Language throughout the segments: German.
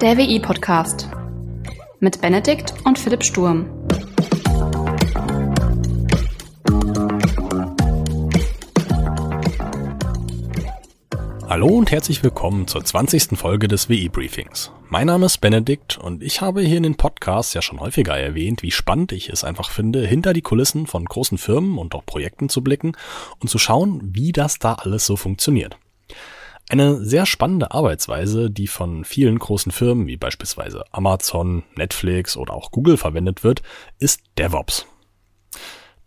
Der WI-Podcast mit Benedikt und Philipp Sturm. Hallo und herzlich willkommen zur 20. Folge des WI-Briefings. Mein Name ist Benedikt und ich habe hier in den Podcasts ja schon häufiger erwähnt, wie spannend ich es einfach finde, hinter die Kulissen von großen Firmen und auch Projekten zu blicken und zu schauen, wie das da alles so funktioniert. Eine sehr spannende Arbeitsweise, die von vielen großen Firmen wie beispielsweise Amazon, Netflix oder auch Google verwendet wird, ist DevOps.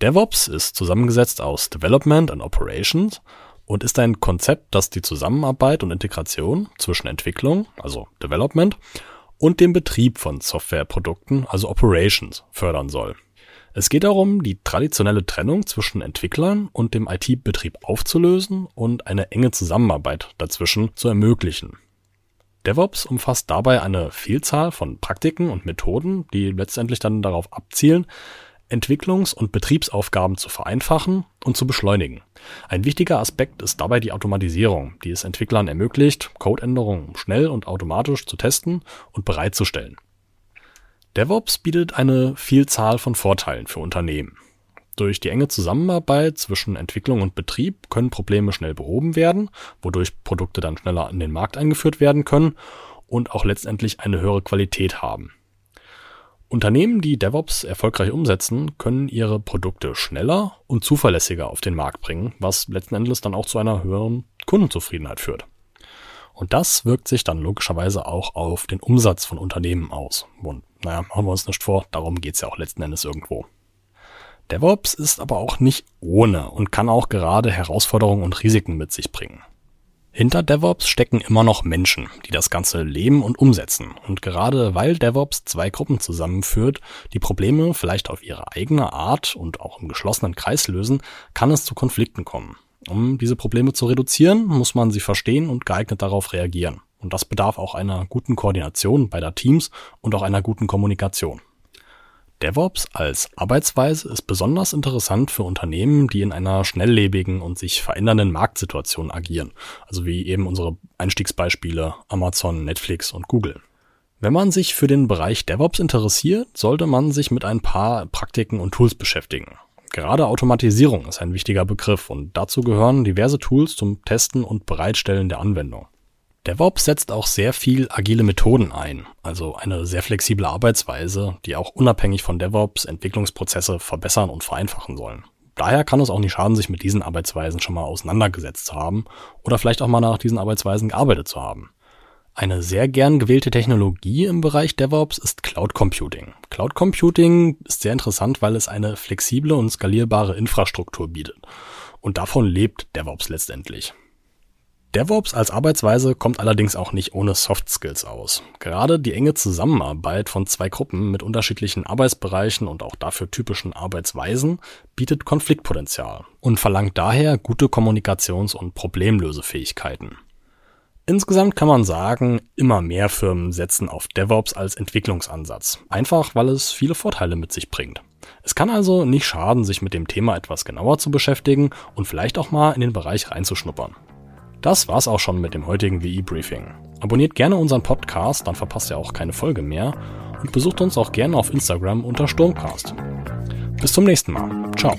DevOps ist zusammengesetzt aus Development and Operations und ist ein Konzept, das die Zusammenarbeit und Integration zwischen Entwicklung, also Development, und dem Betrieb von Softwareprodukten, also Operations, fördern soll. Es geht darum, die traditionelle Trennung zwischen Entwicklern und dem IT-Betrieb aufzulösen und eine enge Zusammenarbeit dazwischen zu ermöglichen. DevOps umfasst dabei eine Vielzahl von Praktiken und Methoden, die letztendlich dann darauf abzielen, Entwicklungs- und Betriebsaufgaben zu vereinfachen und zu beschleunigen. Ein wichtiger Aspekt ist dabei die Automatisierung, die es Entwicklern ermöglicht, Codeänderungen schnell und automatisch zu testen und bereitzustellen. DevOps bietet eine Vielzahl von Vorteilen für Unternehmen. Durch die enge Zusammenarbeit zwischen Entwicklung und Betrieb können Probleme schnell behoben werden, wodurch Produkte dann schneller in den Markt eingeführt werden können und auch letztendlich eine höhere Qualität haben. Unternehmen, die DevOps erfolgreich umsetzen, können ihre Produkte schneller und zuverlässiger auf den Markt bringen, was letzten Endes dann auch zu einer höheren Kundenzufriedenheit führt. Und das wirkt sich dann logischerweise auch auf den Umsatz von Unternehmen aus. Und naja, machen wir uns nicht vor, darum geht's ja auch letzten Endes irgendwo. DevOps ist aber auch nicht ohne und kann auch gerade Herausforderungen und Risiken mit sich bringen. Hinter DevOps stecken immer noch Menschen, die das Ganze leben und umsetzen. Und gerade weil DevOps zwei Gruppen zusammenführt, die Probleme vielleicht auf ihre eigene Art und auch im geschlossenen Kreis lösen, kann es zu Konflikten kommen. Um diese Probleme zu reduzieren, muss man sie verstehen und geeignet darauf reagieren. Und das bedarf auch einer guten Koordination beider Teams und auch einer guten Kommunikation. DevOps als Arbeitsweise ist besonders interessant für Unternehmen, die in einer schnelllebigen und sich verändernden Marktsituation agieren, also wie eben unsere Einstiegsbeispiele Amazon, Netflix und Google. Wenn man sich für den Bereich DevOps interessiert, sollte man sich mit ein paar Praktiken und Tools beschäftigen. Gerade Automatisierung ist ein wichtiger Begriff und dazu gehören diverse Tools zum Testen und Bereitstellen der Anwendung. DevOps setzt auch sehr viel agile Methoden ein, also eine sehr flexible Arbeitsweise, die auch unabhängig von DevOps Entwicklungsprozesse verbessern und vereinfachen sollen. Daher kann es auch nicht schaden, sich mit diesen Arbeitsweisen schon mal auseinandergesetzt zu haben oder vielleicht auch mal nach diesen Arbeitsweisen gearbeitet zu haben. Eine sehr gern gewählte Technologie im Bereich DevOps ist Cloud Computing. Cloud Computing ist sehr interessant, weil es eine flexible und skalierbare Infrastruktur bietet. Und davon lebt DevOps letztendlich. DevOps als Arbeitsweise kommt allerdings auch nicht ohne Soft Skills aus. Gerade die enge Zusammenarbeit von zwei Gruppen mit unterschiedlichen Arbeitsbereichen und auch dafür typischen Arbeitsweisen bietet Konfliktpotenzial und verlangt daher gute Kommunikations- und Problemlösefähigkeiten. Insgesamt kann man sagen, immer mehr Firmen setzen auf DevOps als Entwicklungsansatz, einfach weil es viele Vorteile mit sich bringt. Es kann also nicht schaden, sich mit dem Thema etwas genauer zu beschäftigen und vielleicht auch mal in den Bereich reinzuschnuppern. Das war's auch schon mit dem heutigen WI-Briefing. Abonniert gerne unseren Podcast, dann verpasst ihr auch keine Folge mehr und besucht uns auch gerne auf Instagram unter Sturmcast. Bis zum nächsten Mal. Ciao.